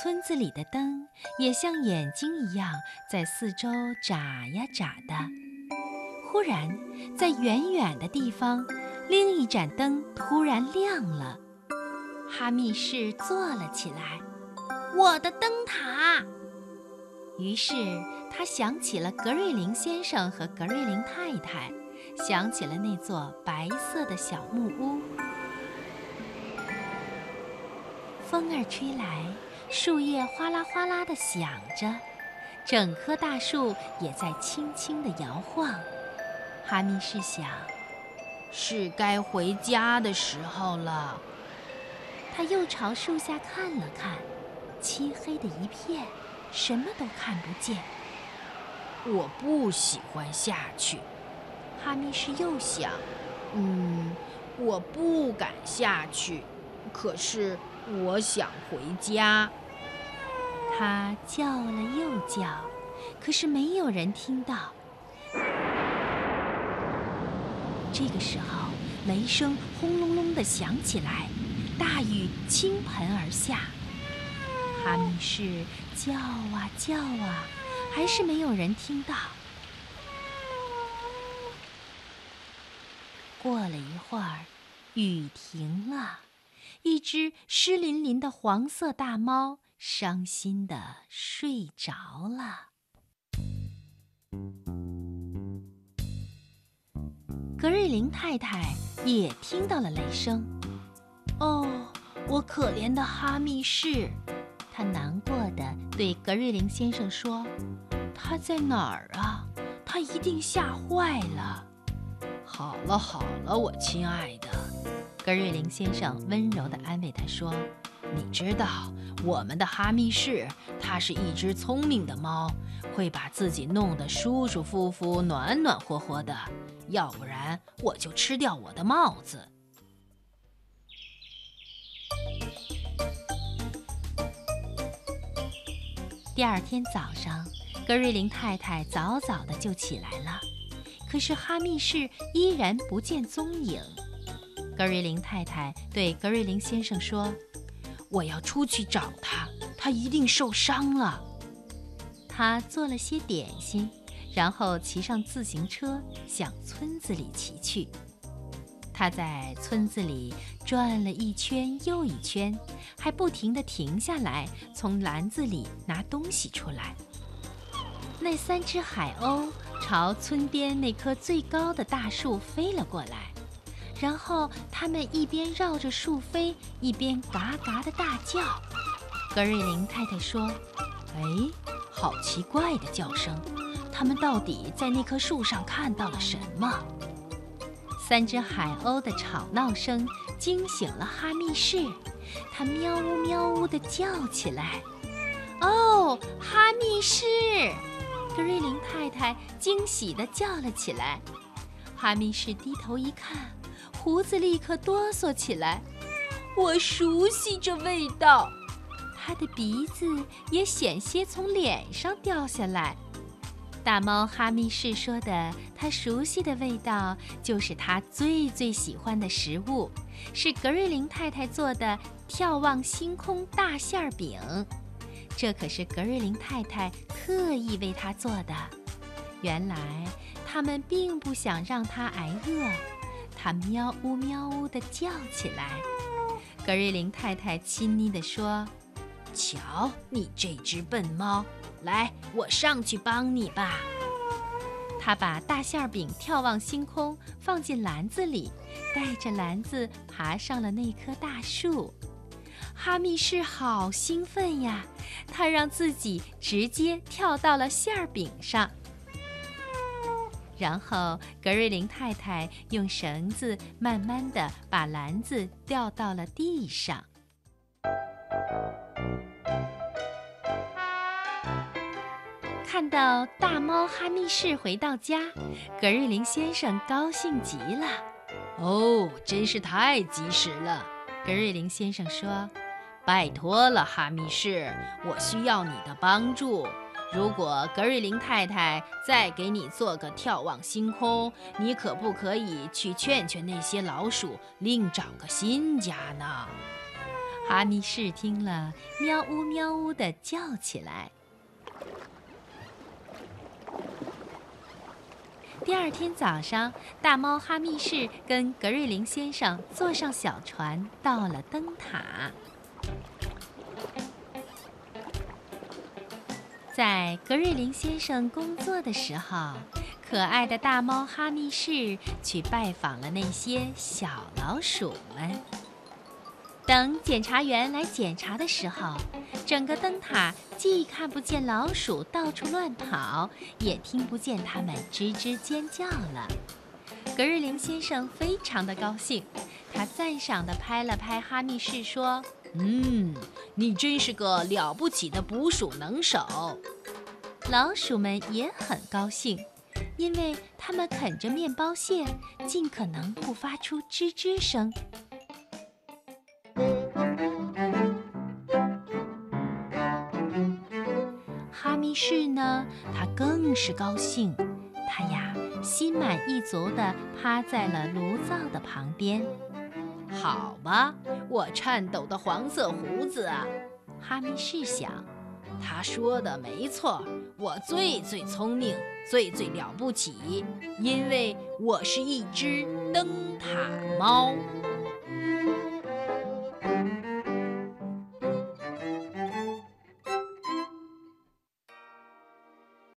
村子里的灯也像眼睛一样在四周眨呀眨的。忽然，在远远的地方，另一盏灯突然亮了。哈密士坐了起来，我的灯塔。于是他想起了格瑞林先生和格瑞林太太，想起了那座白色的小木屋。风儿吹来，树叶哗啦哗啦地响着，整棵大树也在轻轻地摇晃。哈密士想，是该回家的时候了。他又朝树下看了看，漆黑的一片，什么都看不见。我不喜欢下去。哈密士又想，嗯，我不敢下去，可是我想回家。他叫了又叫，可是没有人听到。这个时候，雷声轰隆隆地响起来。大雨倾盆而下，哈密士叫啊叫啊，还是没有人听到。过了一会儿，雨停了，一只湿淋淋的黄色大猫伤心的睡着了。格瑞林太太也听到了雷声。哦，我可怜的哈密士，他难过的对格瑞林先生说：“他在哪儿啊？他一定吓坏了。”好了好了，我亲爱的，格瑞林先生温柔的安慰他说：“你知道，我们的哈密市，它是一只聪明的猫，会把自己弄得舒舒服服、暖暖和和的。要不然，我就吃掉我的帽子。”第二天早上，格瑞林太太早早的就起来了，可是哈密市依然不见踪影。格瑞林太太对格瑞林先生说：“我要出去找他，他一定受伤了。”他做了些点心，然后骑上自行车向村子里骑去。他在村子里转了一圈又一圈，还不停地停下来，从篮子里拿东西出来。那三只海鸥朝村边那棵最高的大树飞了过来，然后它们一边绕着树飞，一边嘎嘎的大叫。格瑞林太太说：“哎，好奇怪的叫声！它们到底在那棵树上看到了什么？”三只海鸥的吵闹声惊醒了哈密士，它喵呜喵呜地叫起来。哦，哈密士！格瑞林太太惊喜地叫了起来。哈密士低头一看，胡子立刻哆嗦起来。我熟悉这味道，他的鼻子也险些从脸上掉下来。大猫哈密士说的，他熟悉的味道就是他最最喜欢的食物，是格瑞林太太做的眺望星空大馅儿饼。这可是格瑞林太太特意为他做的。原来他们并不想让他挨饿。他喵呜喵呜地叫起来。格瑞林太太亲昵地说：“瞧，你这只笨猫。”来，我上去帮你吧。他把大馅饼眺望星空放进篮子里，带着篮子爬上了那棵大树。哈密士好兴奋呀，他让自己直接跳到了馅饼上。然后格瑞林太太用绳子慢慢地把篮子吊到了地上。看到大猫哈密士回到家，格瑞林先生高兴极了。哦，真是太及时了，格瑞林先生说：“拜托了，哈密士，我需要你的帮助。如果格瑞林太太再给你做个眺望星空，你可不可以去劝劝那些老鼠，另找个新家呢？”哈密士听了，喵呜喵呜地叫起来。第二天早上，大猫哈密士跟格瑞林先生坐上小船，到了灯塔。在格瑞林先生工作的时候，可爱的大猫哈密士去拜访了那些小老鼠们。等检查员来检查的时候，整个灯塔既看不见老鼠到处乱跑，也听不见它们吱吱尖叫了。格瑞林先生非常的高兴，他赞赏地拍了拍哈密士，说。嗯，你真是个了不起的捕鼠能手。老鼠们也很高兴，因为它们啃着面包屑，尽可能不发出吱吱声。哈密士呢，他更是高兴，他呀心满意足地趴在了炉灶的旁边。好吧，我颤抖的黄色胡子啊！哈密试想，他说的没错，我最最聪明，最最了不起，因为我是一只灯塔猫。